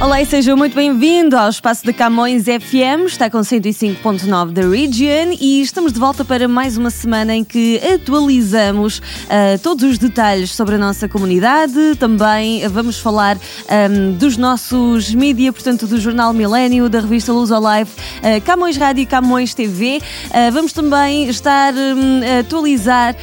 Olá e seja muito bem-vindo ao espaço da Camões FM, está com 105.9 da Region e estamos de volta para mais uma semana em que atualizamos uh, todos os detalhes sobre a nossa comunidade, também vamos falar um, dos nossos mídia, portanto do Jornal Milênio, da revista Luz ao Live, uh, Camões Rádio e Camões TV. Uh, vamos também estar um, a atualizar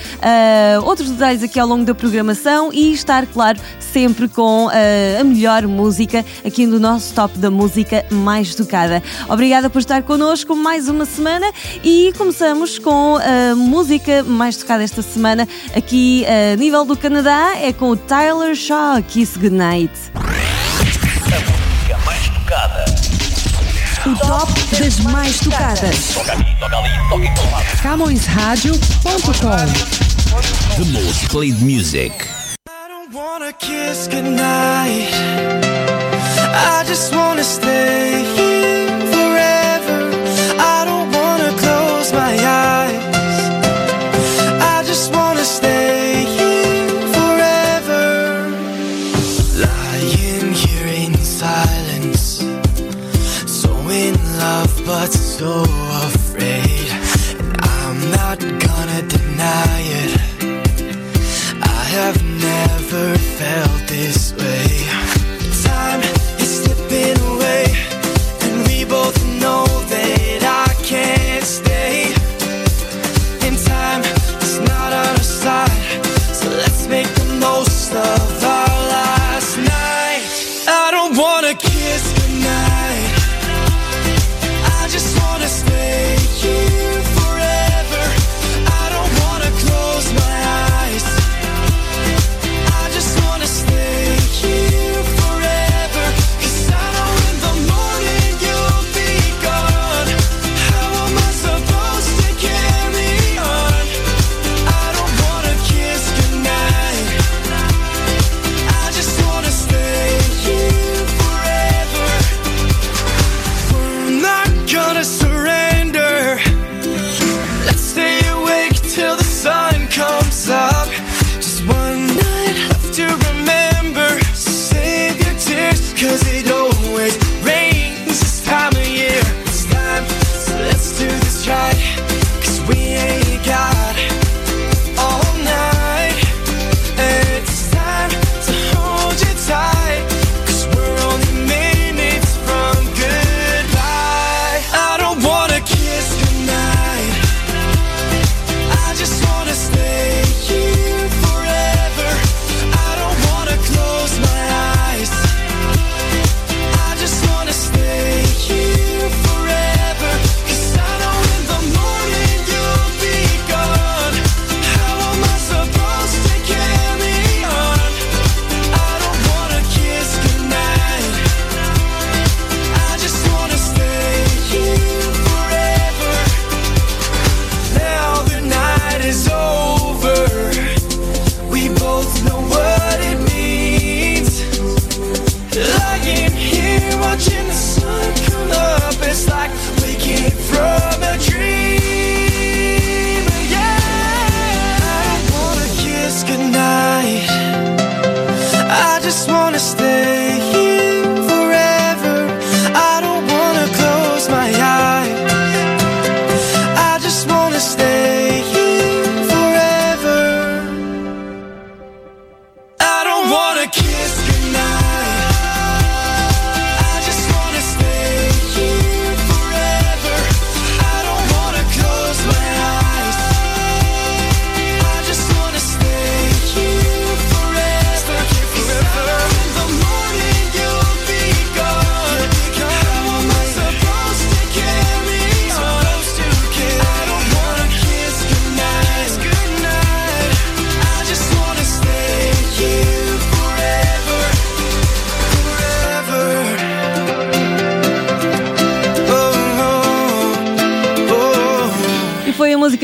outros detalhes aqui ao longo da programação e estar, claro, sempre com a melhor música aqui do nosso top da música mais tocada. Obrigada por estar connosco mais uma semana e começamos com a música mais tocada esta semana aqui a nível do Canadá é com o Tyler Shaw, Kiss Goodnight. A música mais tocada. O top das mais tocadas. Toca ali, toca ali, toca em todo lado. CamõesRádio.com The most played music. I don't wanna kiss goodnight. I just wanna stay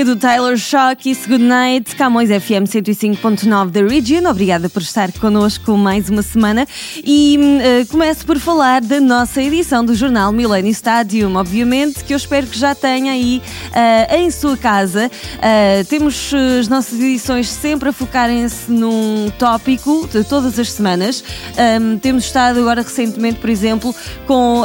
música do Tyler Shock, Kiss Goodnight, Camões FM 105.9 da Region. Obrigada por estar connosco mais uma semana. E uh, começo por falar da nossa edição do jornal Millennium Stadium, obviamente, que eu espero que já tenha aí uh, em sua casa. Uh, temos as nossas edições sempre a focarem-se num tópico de todas as semanas. Um, temos estado agora recentemente, por exemplo, com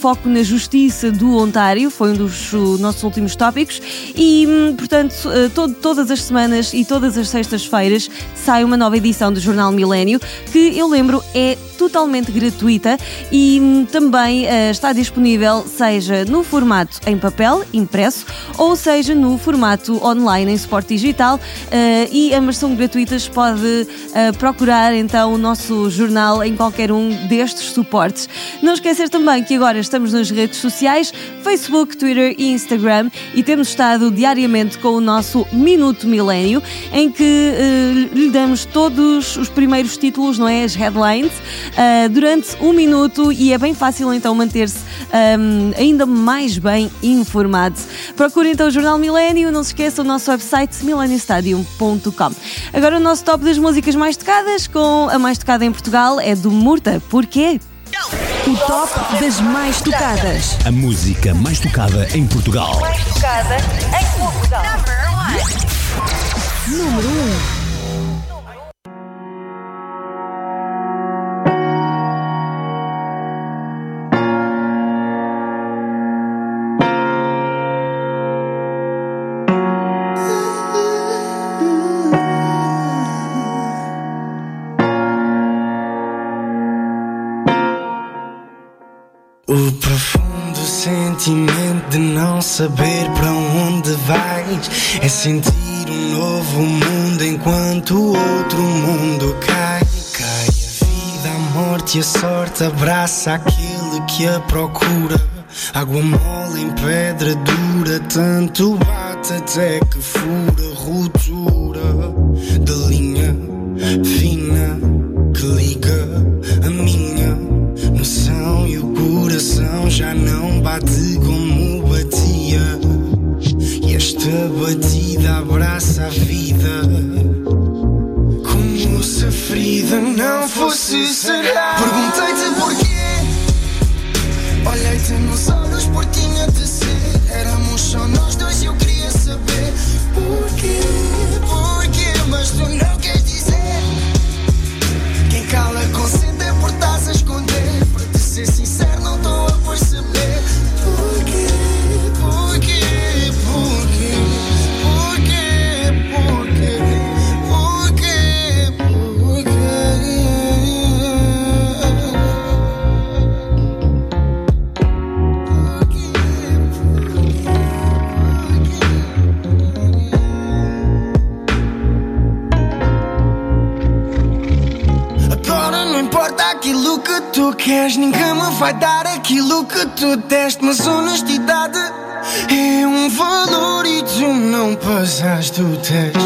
foco na justiça do Ontário, foi um dos nossos últimos tópicos. E, hum, portanto, todo, todas as semanas e todas as sextas-feiras sai uma nova edição do Jornal Milênio, que eu lembro é totalmente gratuita e hum, também uh, está disponível seja no formato em papel, impresso, ou seja no formato online em suporte digital uh, e ambas são gratuitas, pode procurar então o nosso jornal em qualquer um destes suportes. Não esquecer também que agora estamos nas redes sociais, Facebook, Twitter e Instagram e temos estado diariamente com o nosso Minuto Milênio, em que lhe damos todos os primeiros títulos, não é? As headlines uh, durante um minuto e é bem fácil então manter-se um, ainda mais bem informado. Procure então o Jornal Milênio, não se esqueça o nosso website mileniostadium.com. Agora o nosso top das músicas mais tocadas, com a mais tocada em Portugal é do Murta. Porquê? O top das mais tocadas. A música mais tocada em Portugal. Mais tocada em Portugal. Número 1. Saber para onde vais. É sentir um novo mundo enquanto outro mundo cai. Cai a vida, a morte e a sorte. Abraça aquele que a procura. Água mole em pedra dura, tanto bate até que fura. Ruptura de linha fina vida. Como se a ferida não fosse sarar. Queres, ninguém me vai dar aquilo que tu deste. Mas honestidade é um valor e tu não passaste o teste.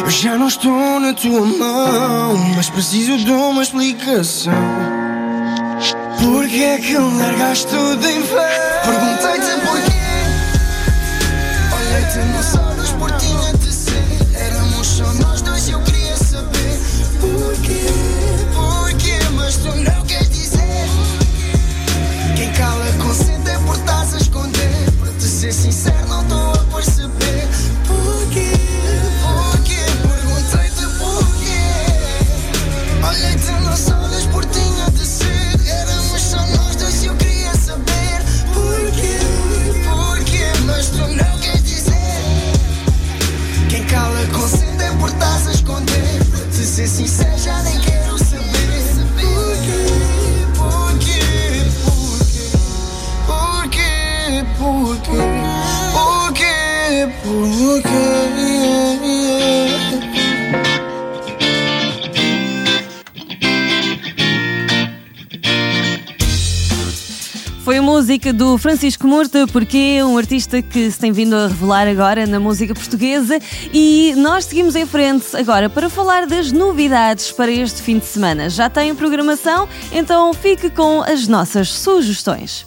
Eu já não estou na tua mão, mas preciso de uma explicação. Porquê é que largaste tudo em vez? Perguntei-te porquê. Foi música do Francisco Murta, porque é um artista que se tem vindo a revelar agora na música portuguesa. E nós seguimos em frente agora para falar das novidades para este fim de semana. Já tem programação? Então fique com as nossas sugestões.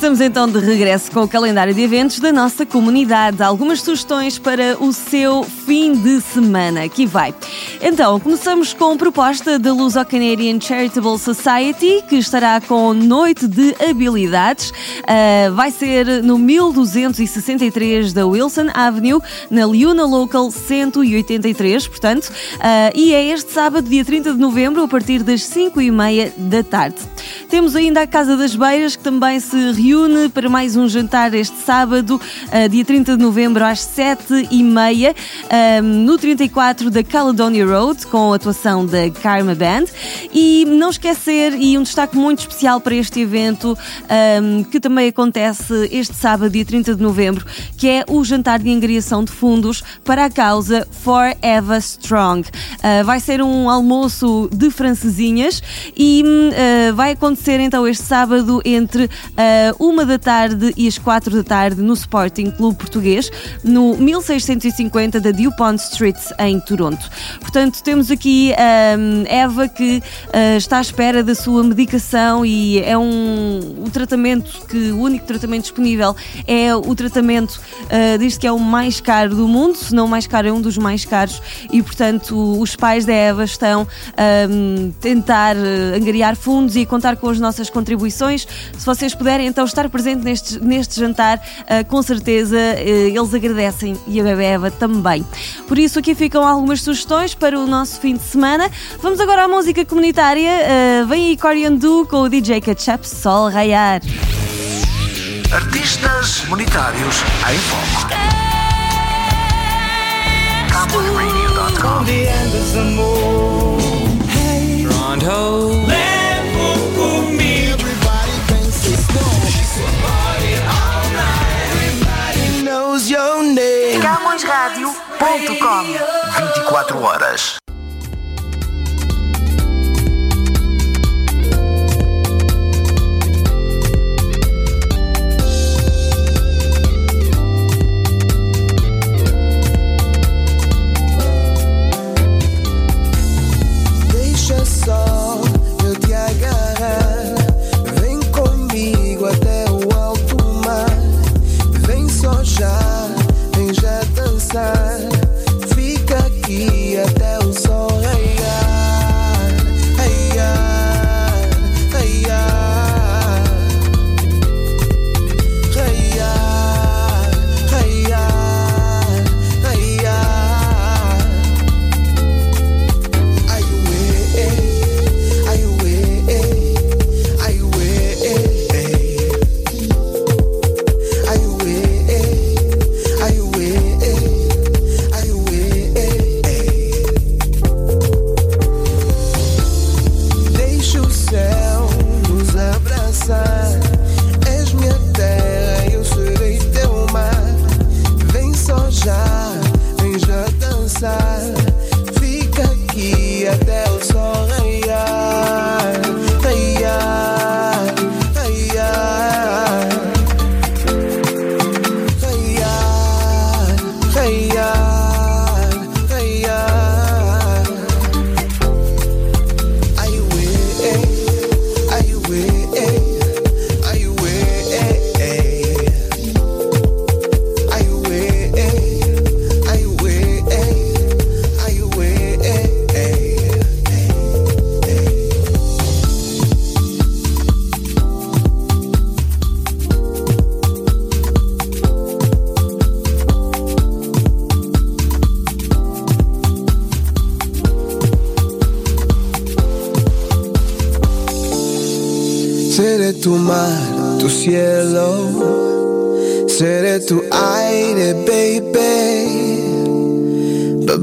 Estamos então de regresso com o calendário de eventos da nossa comunidade. Algumas sugestões para o seu fim de semana. Aqui vai. Então, começamos com proposta da Luso Canadian Charitable Society, que estará com Noite de Habilidades. Uh, vai ser no 1263 da Wilson Avenue, na Liuna Local 183, portanto. Uh, e é este sábado, dia 30 de novembro, a partir das 5 e meia da tarde. Temos ainda a Casa das Beiras, que também se reúne para mais um jantar este sábado, uh, dia 30 de novembro, às 7 e meia, no 34 da Caledonia Road, com a atuação da Karma Band. E não esquecer, e um destaque muito especial para este evento, um, que também acontece este sábado, dia 30 de novembro, que é o jantar de angariação de fundos para a causa Forever Strong. Vai ser um almoço de francesinhas e uh, vai acontecer então este sábado entre uma da tarde e as quatro da tarde no Sporting Clube Português, no 1650 da DuPont Street, em Toronto. Portanto, temos aqui um, Eva que uh, está à espera da sua medicação e é um o tratamento que o único tratamento disponível é o tratamento, uh, diz que é o mais caro do mundo, se não o mais caro, é um dos mais caros e, portanto, os pais da Eva estão a um, tentar uh, angariar fundos e contar com as nossas contribuições. Se vocês puderem então estar presente neste, neste jantar, uh, com certeza eles agradecem e a bebê Eva também. Por isso, aqui ficam algumas sugestões para o nosso fim de semana. Vamos agora à música comunitária. Uh, vem aí Coriandu com o DJ Ketchup Sol Raiar. Artistas monetários em foco. CamõesRadio.com CamõesRádio.com 24 horas.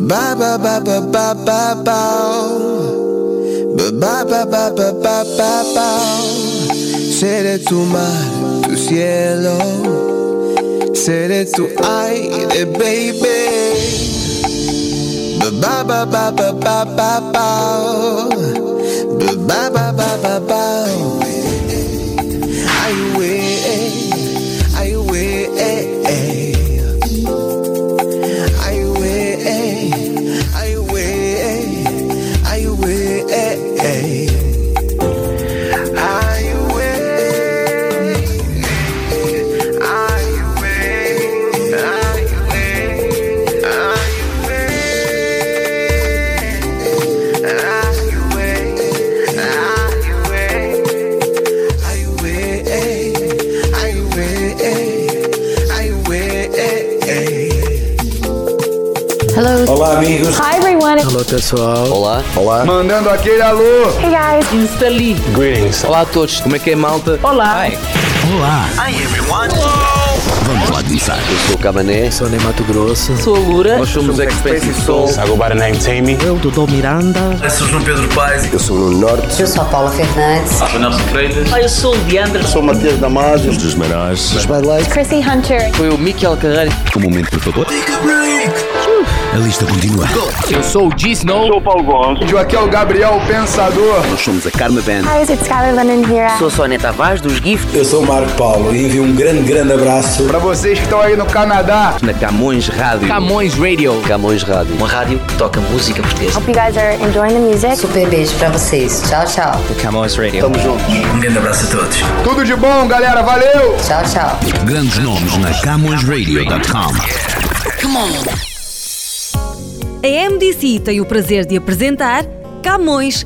Ba ba ba ba ba ba ba ba. Ba ba ba ba ba ba ba. Seré tu mar, tu cielo, seré tu aire, baby. Ba ba ba ba ba ba ba ba. Ba Ba ba ba pessoal. Olá. Olá. Mandando aquele alô. Hey, guys. Insta Lee. Greetings. Olá a todos. Como é que é, malta? Olá. Hi. Olá. Hi everyone. Vamos lá começar. Eu sou o Cabané. Sou de Mato Grosso. Sou a Lura. Nós somos Expensive Soul. I go by the name Tammy. Eu, Dodô Miranda. Eu sou João Pedro Paes. Eu sou no Norte. Eu sou a Paula Fernandes. Sou Nelson Freitas. Eu sou o Leandro. Sou Matias Damasio. Os dos Menores. Os Bad Light. Chrissy Hunter. Foi o Miquel Carreiro. Um momento, por favor. A lista continua. Eu sou o G Snow. Sou o Paulo Gonçalves. Aqui é o Gabriel Pensador. Nós somos a Karma Band. Hi, it's Skylar Lennon here. Sou Sônia Tavares dos Gift. Eu sou o Marco Paulo e envio um grande, grande abraço Para vocês que estão aí no Canadá. Na Camões Rádio. Camões Radio. Camões Rádio. Uma rádio que toca música portuguesa. Hope you guys are enjoying the music. Super beijo pra vocês. Tchau, tchau. Camões Radio. Tamo juntos. Um grande abraço a todos. Tudo de bom, galera. Valeu. Tchau, tchau. Grandes nomes na CamõesRadio.com. A MDC tem o prazer de apresentar Camões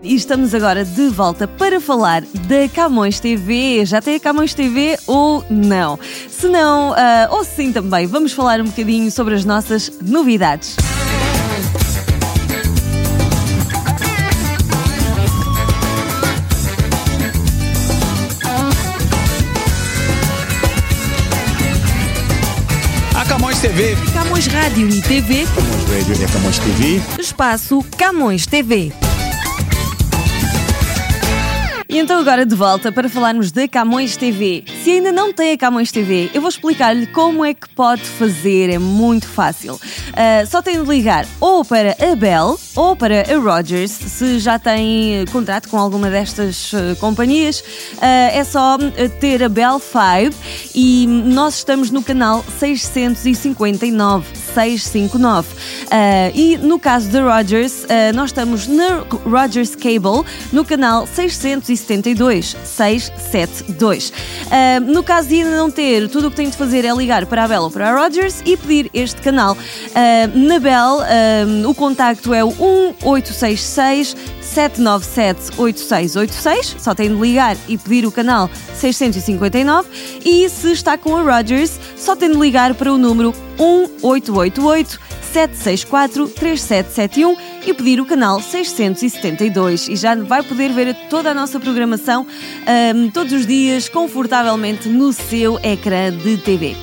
E estamos agora de volta para falar da Camões TV. Já tem a Camões TV ou não? Se não, ah, ou sim também, vamos falar um bocadinho sobre as nossas novidades. A Camões TV. Camões Rádio e TV, Camões Radio e Camões TV. espaço Camões TV. Então agora de volta para falarmos da Camões TV. Se ainda não tem a Camões TV, eu vou explicar-lhe como é que pode fazer, é muito fácil. Ah, só tem de ligar ou para a Bell ou para a Rogers, se já tem contrato com alguma destas eh, companhias, ah, é só ter a Bell 5 e nós estamos no canal 659. 659. Ah, e no caso da Rogers, nós estamos na Rogers Cable no canal 672. 672. No caso de ainda não ter, tudo o que tem de fazer é ligar para a Bell ou para a Rogers e pedir este canal. Ah, na Bell, o contacto é o 1866 797 8686, só tem de ligar e pedir o canal 659 e se está com a Rogers, só tem de ligar para o número 1888 764 3771 e pedir o canal 672 e já vai poder ver toda a nossa programação ahm, todos os dias confortavelmente no seu ecrã de TV.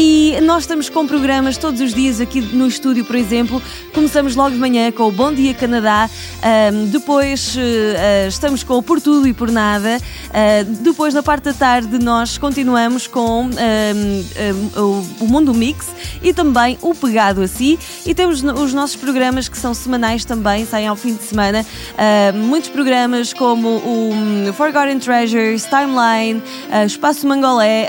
E nós estamos com programas todos os dias aqui no estúdio, por exemplo. Começamos logo de manhã com o Bom Dia Canadá, ahm, depois eh, estamos com o Por Tudo e Por Nada, ah, depois na parte da tarde nós continuamos com ahm, ahm, o, Mundo Mix e também o Pegado a Si. E temos os nossos programas que são semanais também, saem ao fim de semana. Ah, muitos programas como o hum, Forgotten Treasures, Timeline, ah, Espaço Mangolé,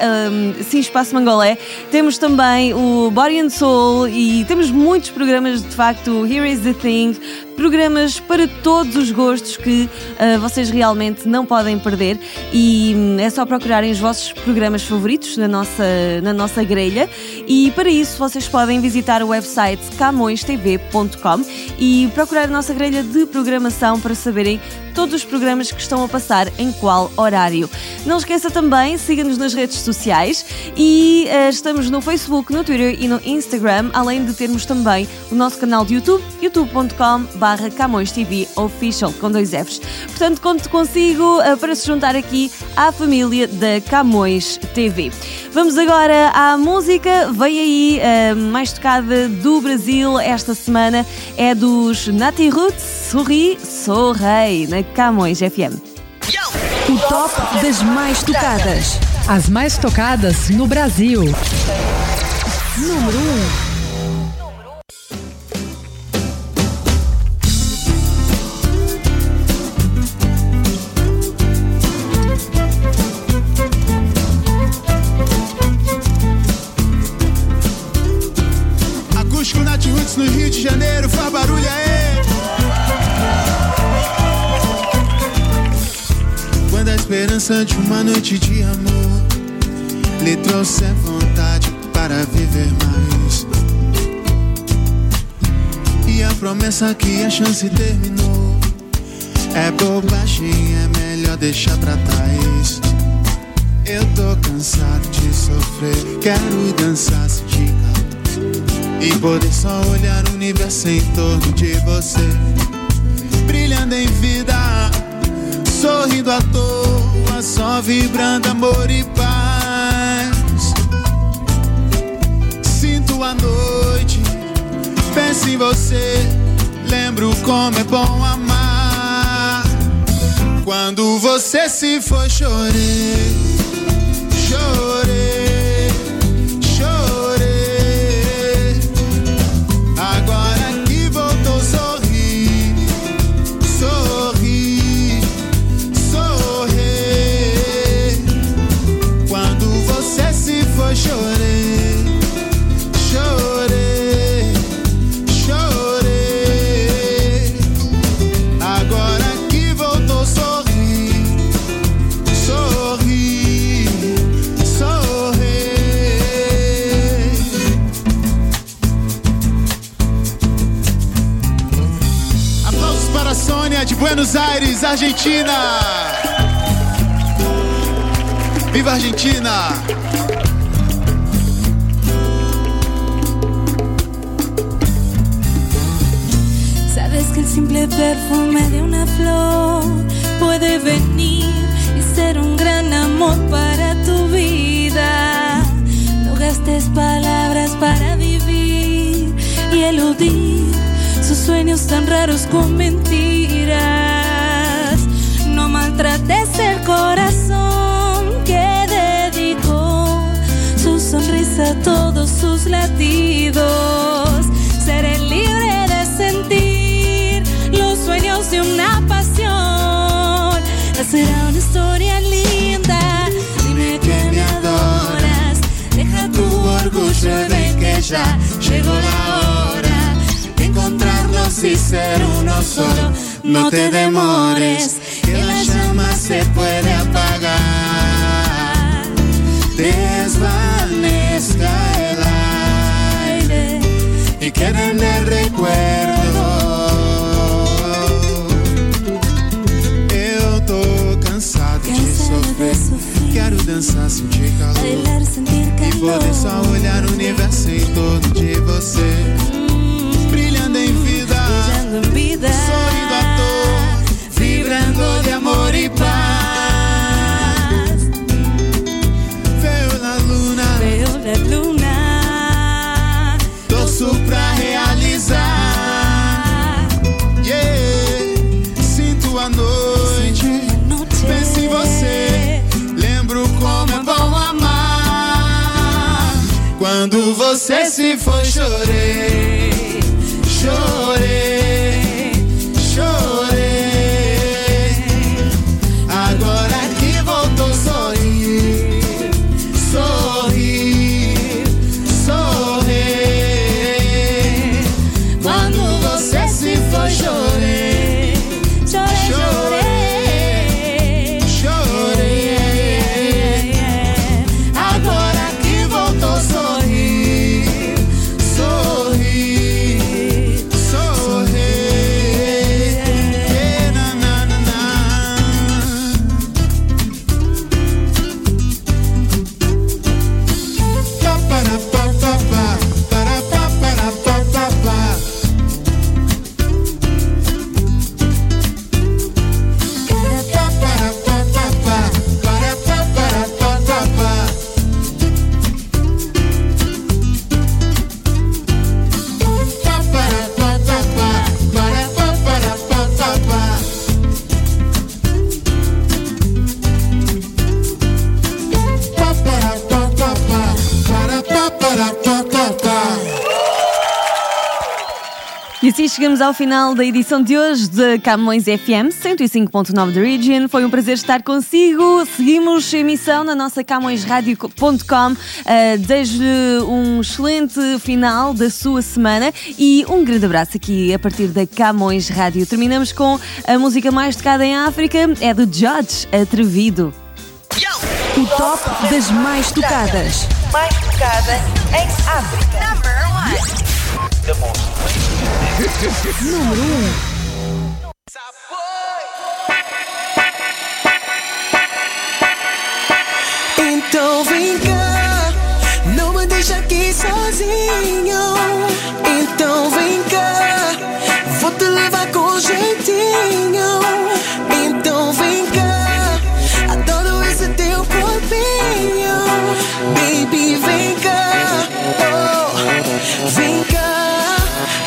sim, Espaço Mangolé. Temos também o Body and Soul e temos muitos programas, de facto, Here is the Thing, programas para todos os gostos que ah, vocês realmente não podem perder e hum, é só procurarem os vossos programas favoritos na nossa, na nossa grelha e para isso vocês podem visitar o website camõestv.com e procurar a nossa grelha de programação para saberem todos os programas que estão a passar em qual horário. Não esqueça também, siga-nos nas redes sociais e eh, estamos no Facebook, no Twitter e no Instagram, além de termos também o nosso canal de YouTube, youtube.com barra Camões TV Official, com dois Fs. Portanto, conto consigo uh, para se juntar aqui à família da Camões TV. Vamos agora à música. Vem aí a mais tocada do Brasil esta semana. É dos Nati Roots, Sorri, Sou Rei, na Camões FM. O top das mais tocadas. As mais tocadas no Brasil. Número 1. Quando a esperança de uma noite de amor lhe trouxe vontade para viver mais. E a promessa que a chance terminou é bobagem, é melhor deixar pra trás. Eu tô cansado de sofrer, quero dançar, sentir calor e poder só olhar o universo em torno de você, brilhando em vida, sorrindo à toa, só vibrando amor e paz. Sinto a noite, penso em você, lembro como é bom amar. Quando você se foi, chorei, Argentina. Viva Argentina! Sabes que el simple perfume de una flor puede venir y ser un gran amor para tu vida. No gastes palabras para vivir y eludir sus sueños tan raros con mentiras. Latidos. Seré libre de sentir los sueños de una pasión. Será una historia linda. Dime que me adoras. Deja tu orgullo y ven que ya llegó la hora de encontrarnos y ser uno solo. No te demores, que la llama se puede en el recuerdo. Eu tô cansado de sofrer. Quero dançar, sentir calor. Bailar, sentir E poder só olhar o universo em torno de você. Você se foi, chorei. Chorei. Chegamos ao final da edição de hoje de Camões FM 105.9 da Region. Foi um prazer estar consigo. Seguimos a emissão na nossa camõesradio.com. Uh, Desejo-lhe um excelente final da sua semana e um grande abraço aqui a partir da Camões Rádio. Terminamos com a música mais tocada em África, é do Judge Atrevido. O top das mais tocadas. Mais tocada em África. Number one. Número 1. Então vem cá, não me deixa aqui sozinho.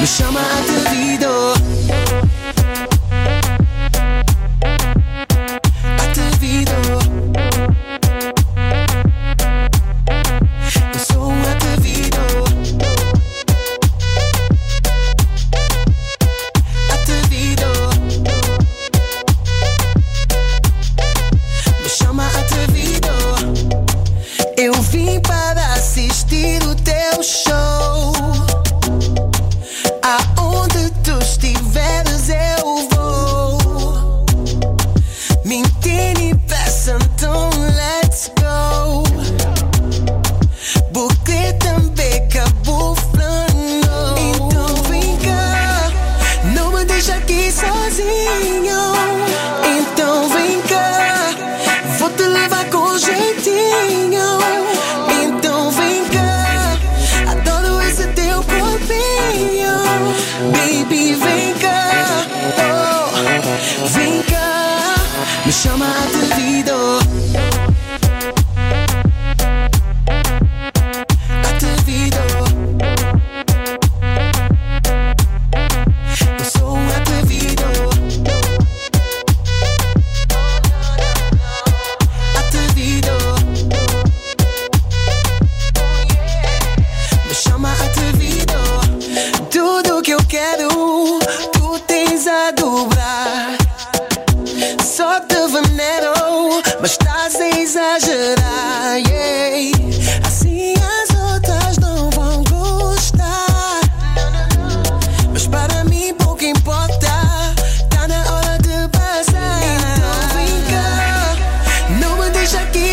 Me chama atrevido.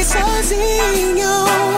Sozinho.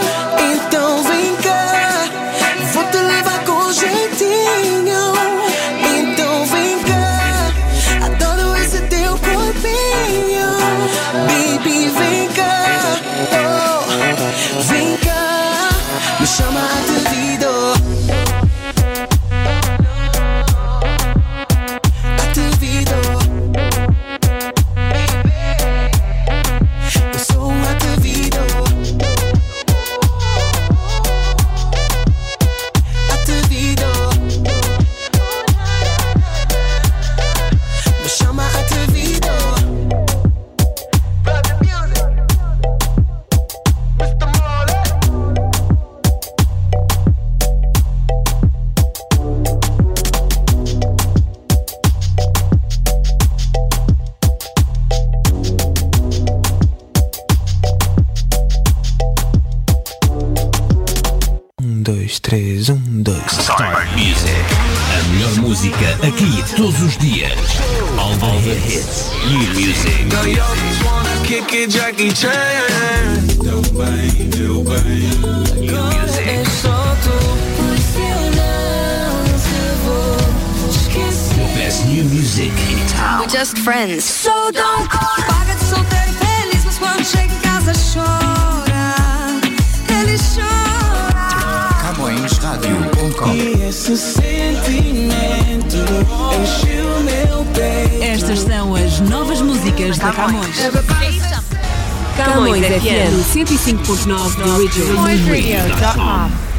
3, 1, 2. Start Music. A melhor música aqui todos os dias. All the hits. New music. Now you always wanna kick it, Jackie Chan. Deu bem, deu bem. New music. É só tu, pois eu não te vou esquecer. Best new music in town. We're just friends. So don't call. Paga de solteiro feliz, mas quando chega em casa chora. Ele chora. CamõesRádio.com E esse sentimento encheu meu peito. Estas são as novas músicas da Camões. Camões FM 105.9 da Region. CamõesRadio.com